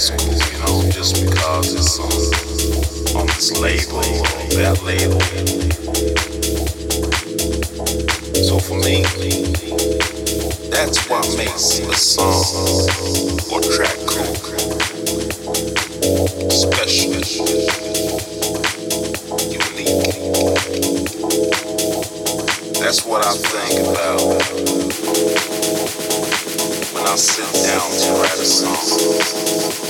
school, you know, just because it's on, on this label or that label. So for me, that's what makes a song or track cool, special. That's what I think about when I sit down to write a song.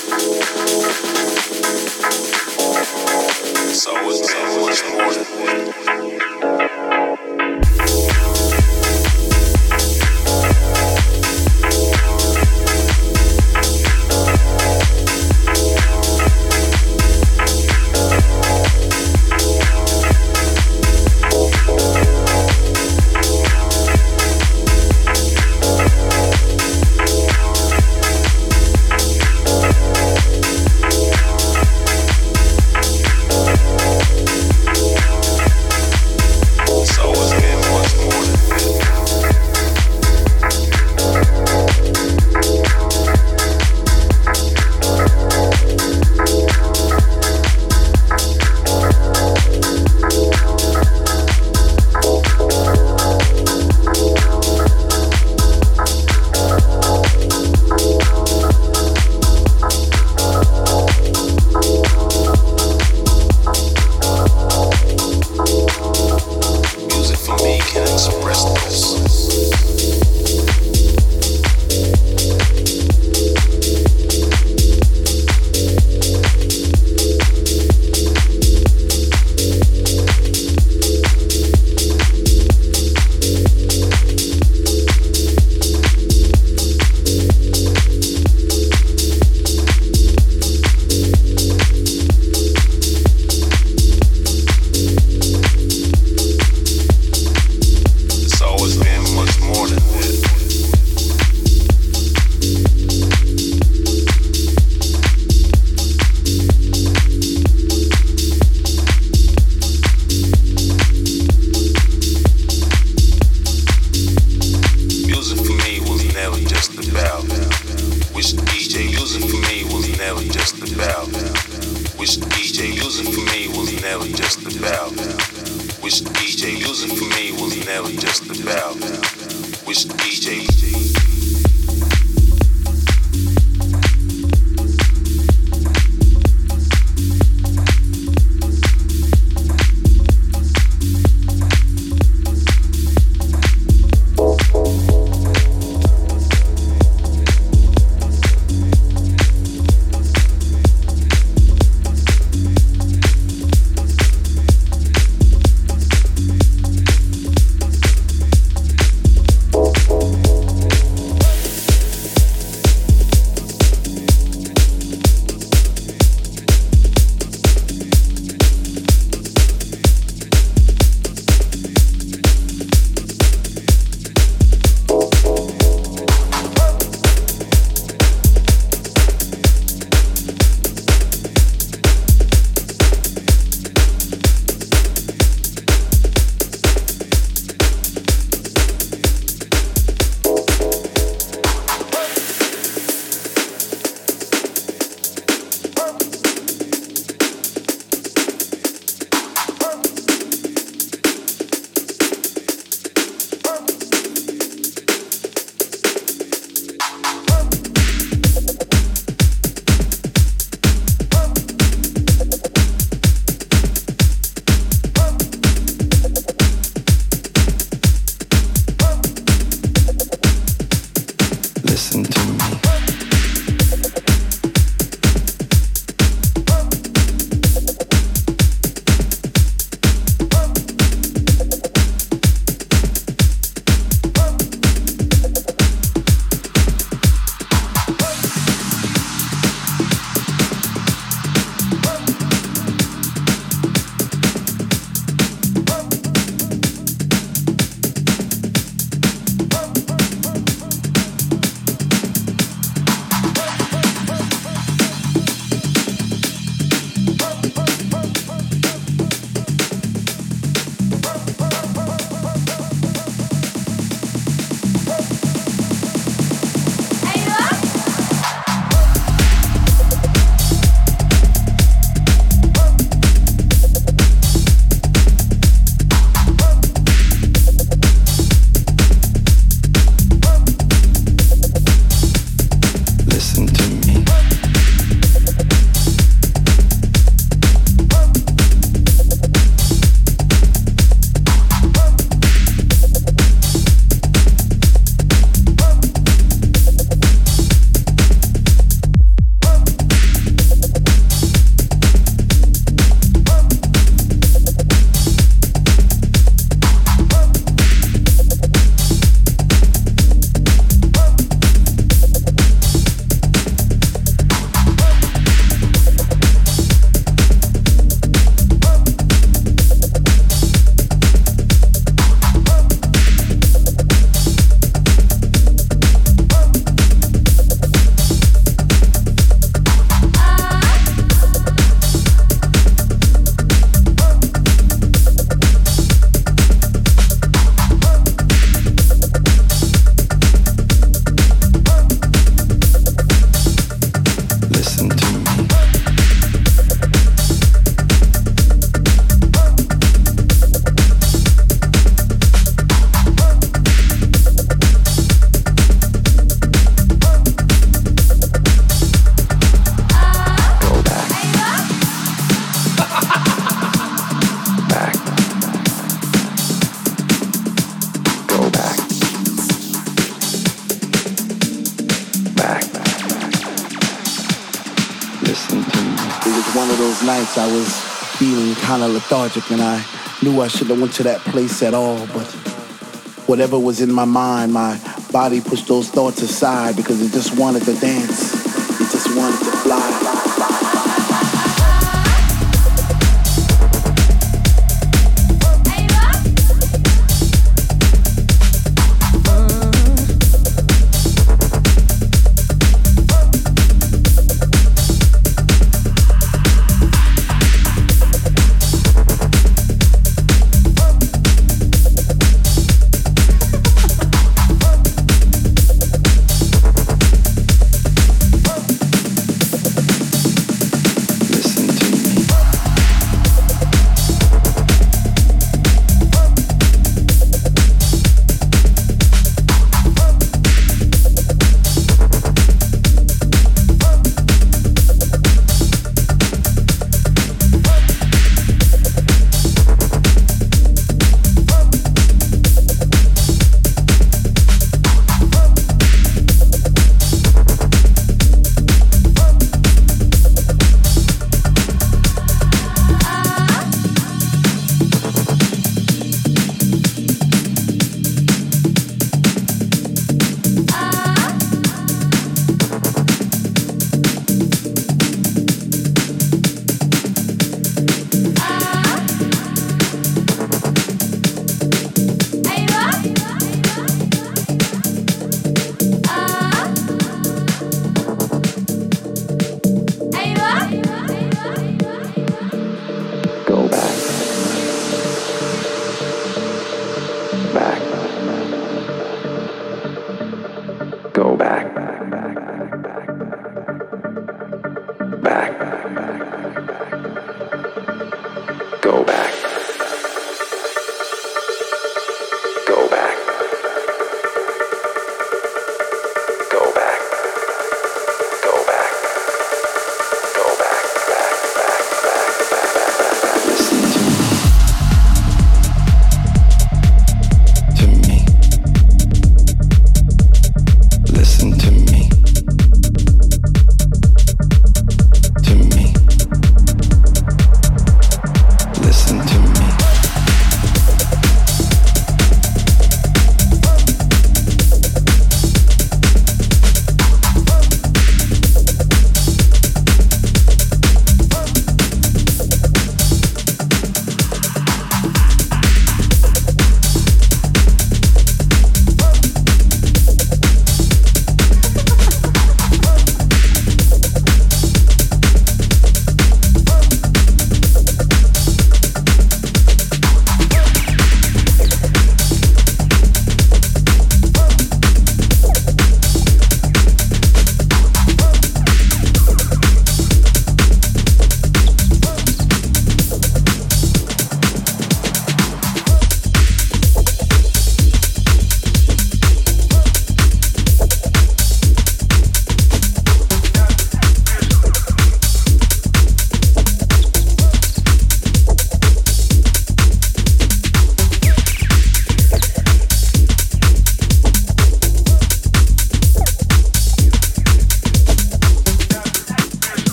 kind of lethargic and I knew I shouldn't have went to that place at all, but whatever was in my mind, my body pushed those thoughts aside because it just wanted to dance. It just wanted to fly.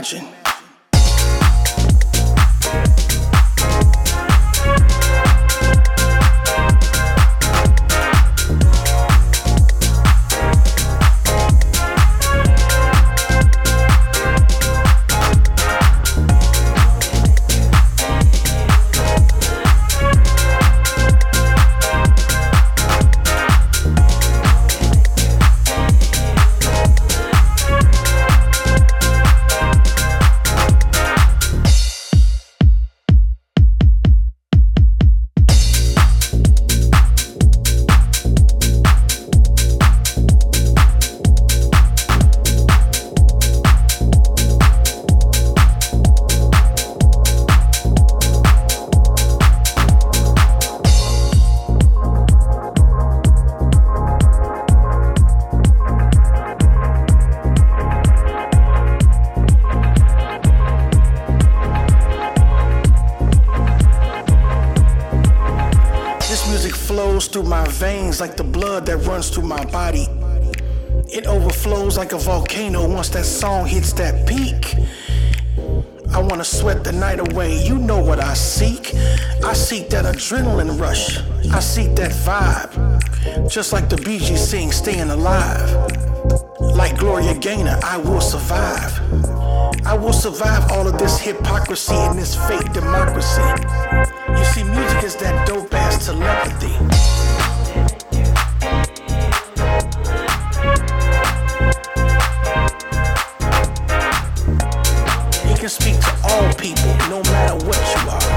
imagine. Ever veins like the blood that runs through my body. It overflows like a volcano once that song hits that peak. I wanna sweat the night away. You know what I seek. I seek that adrenaline rush. I seek that vibe. Just like the Bee Gees sing, staying alive. Like Gloria Gaynor, I will survive. I will survive all of this hypocrisy and this fake democracy. You see, music is that dope ass telepathy. People, no matter what you are.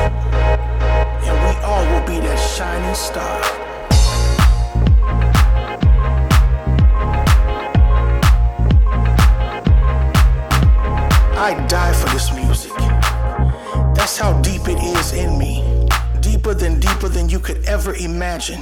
And we all will be that shining star. I die for this music. That's how deep it is in me. Deeper than deeper than you could ever imagine.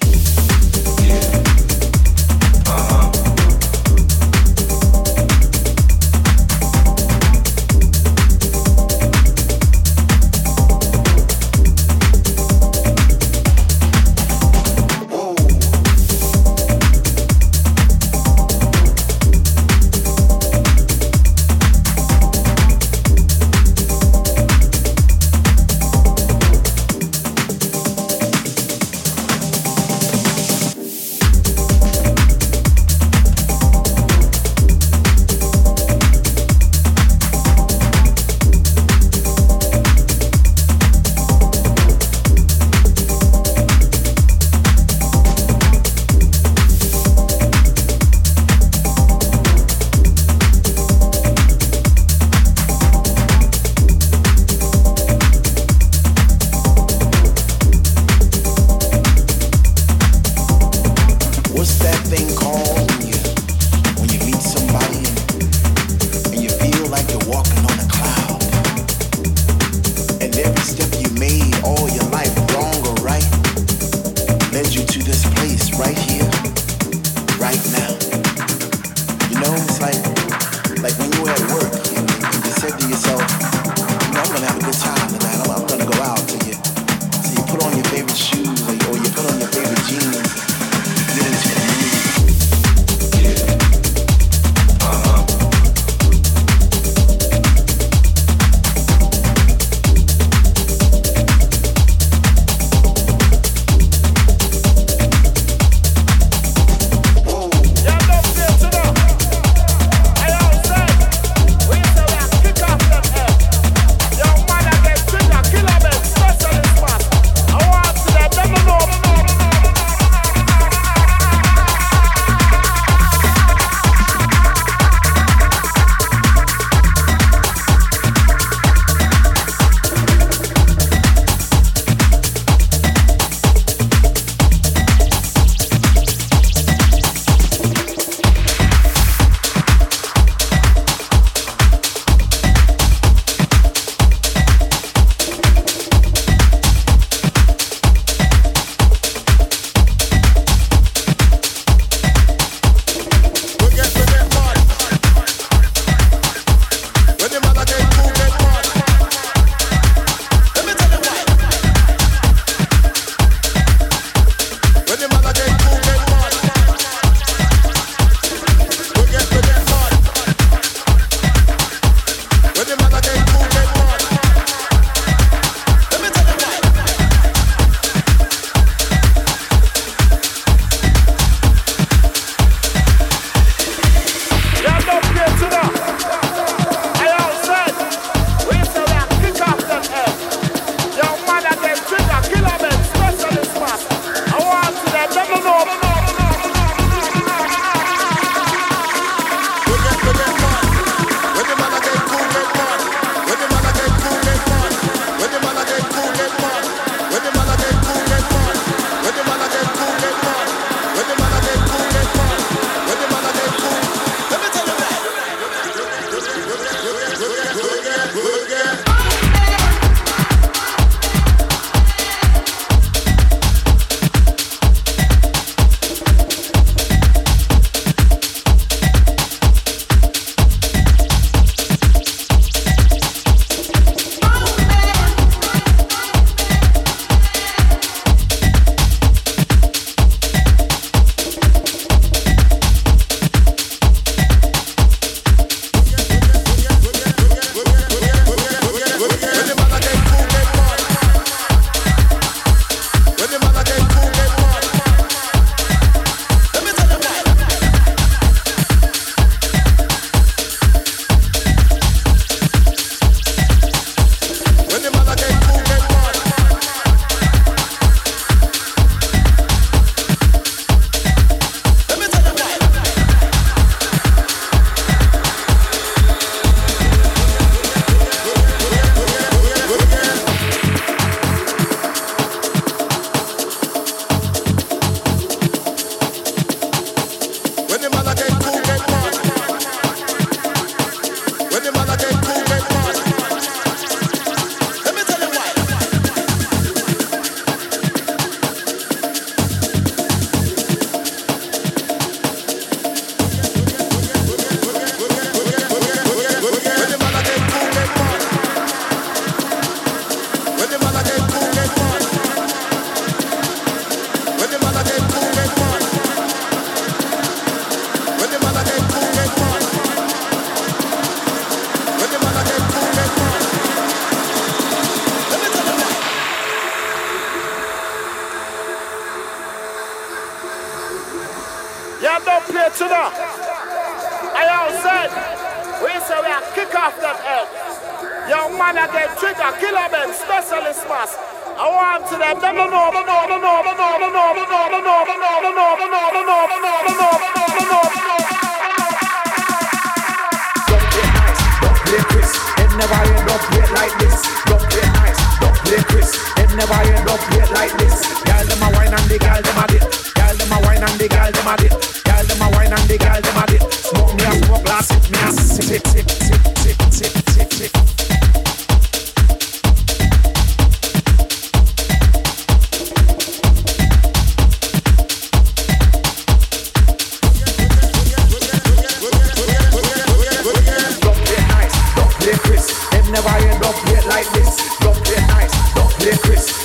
play like this. Don't play nice, don't play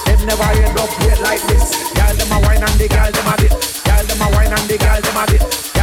Them never like this. Girl them a wine and the girl them a dip. Girl them a wine and the girl them a dip.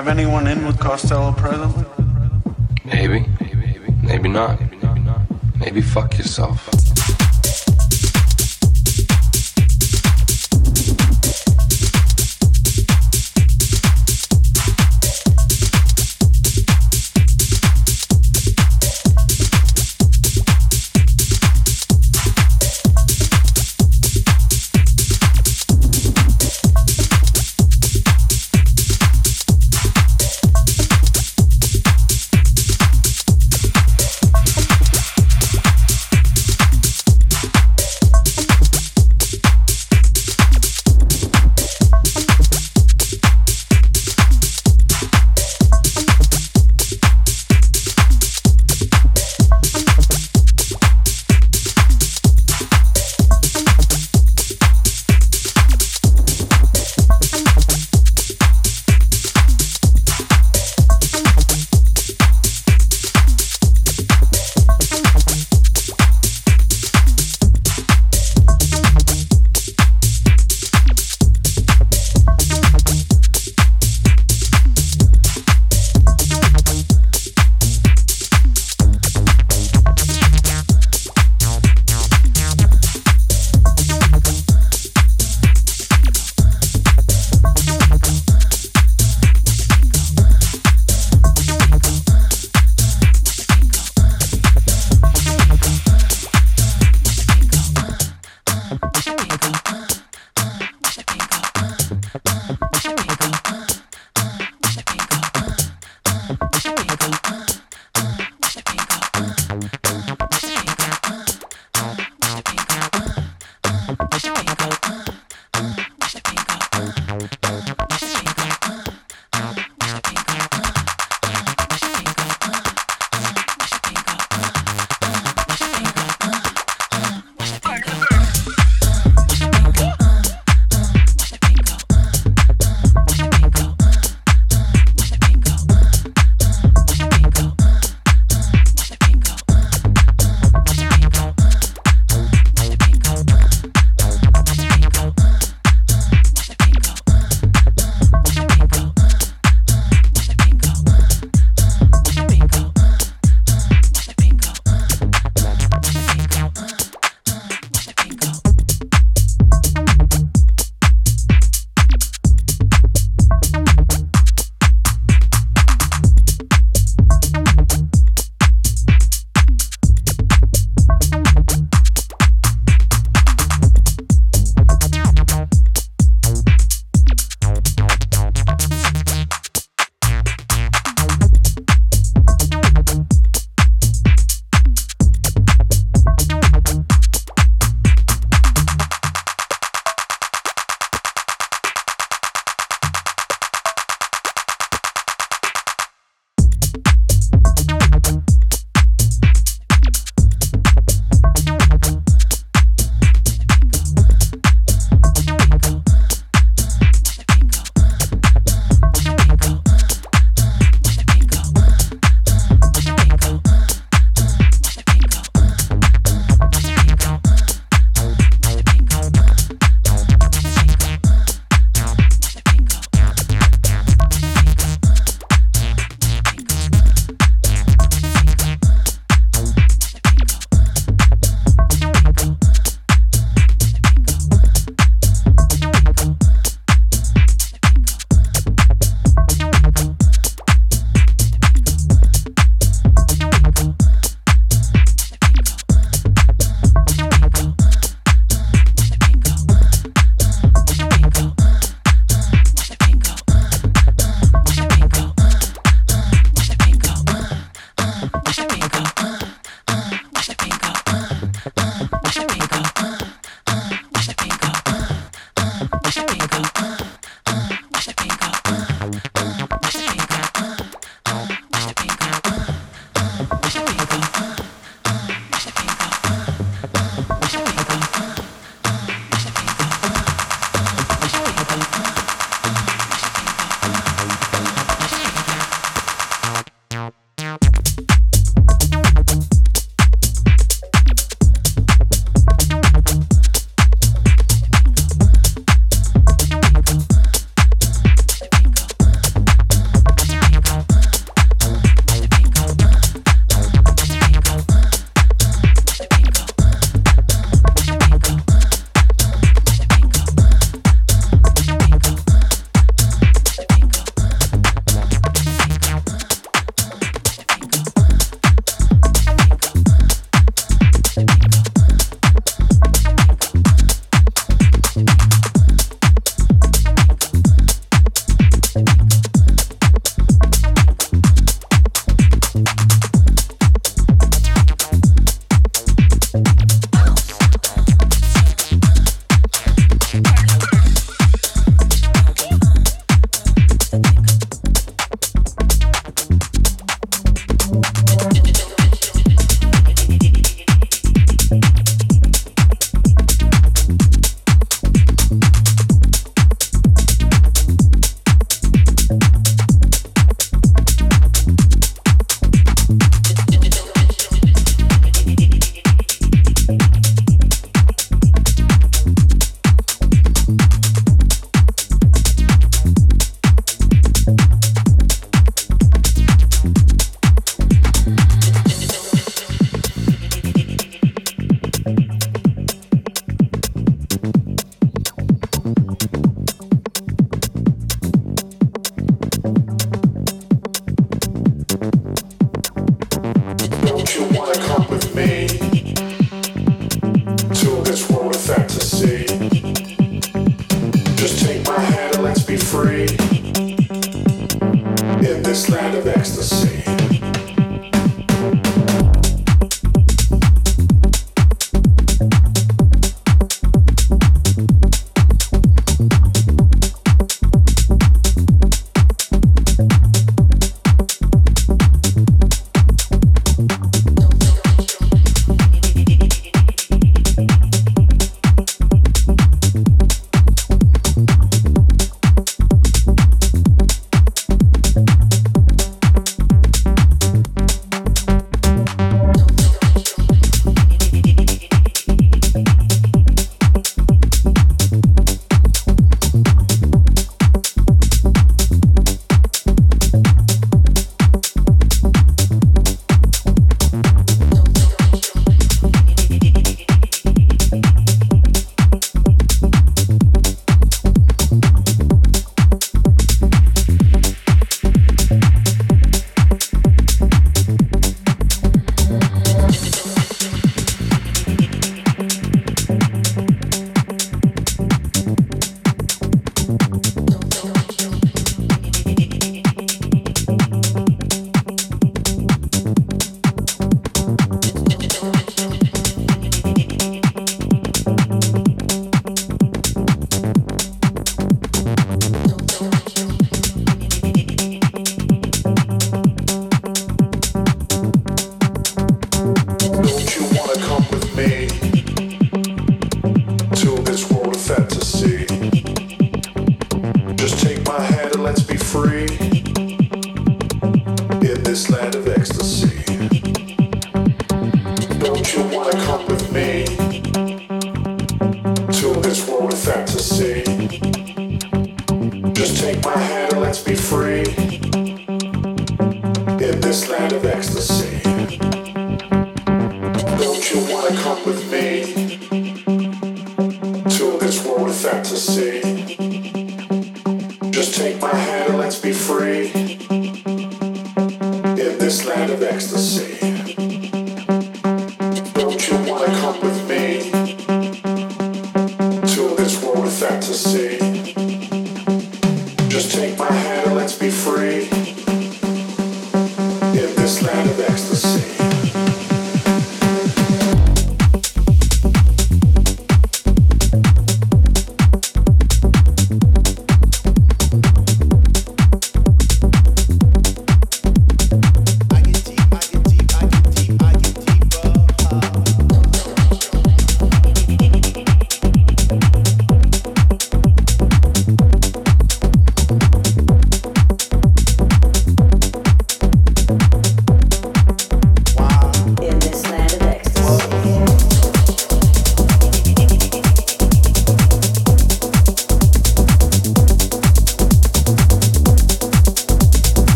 Have anyone in with Costello presently?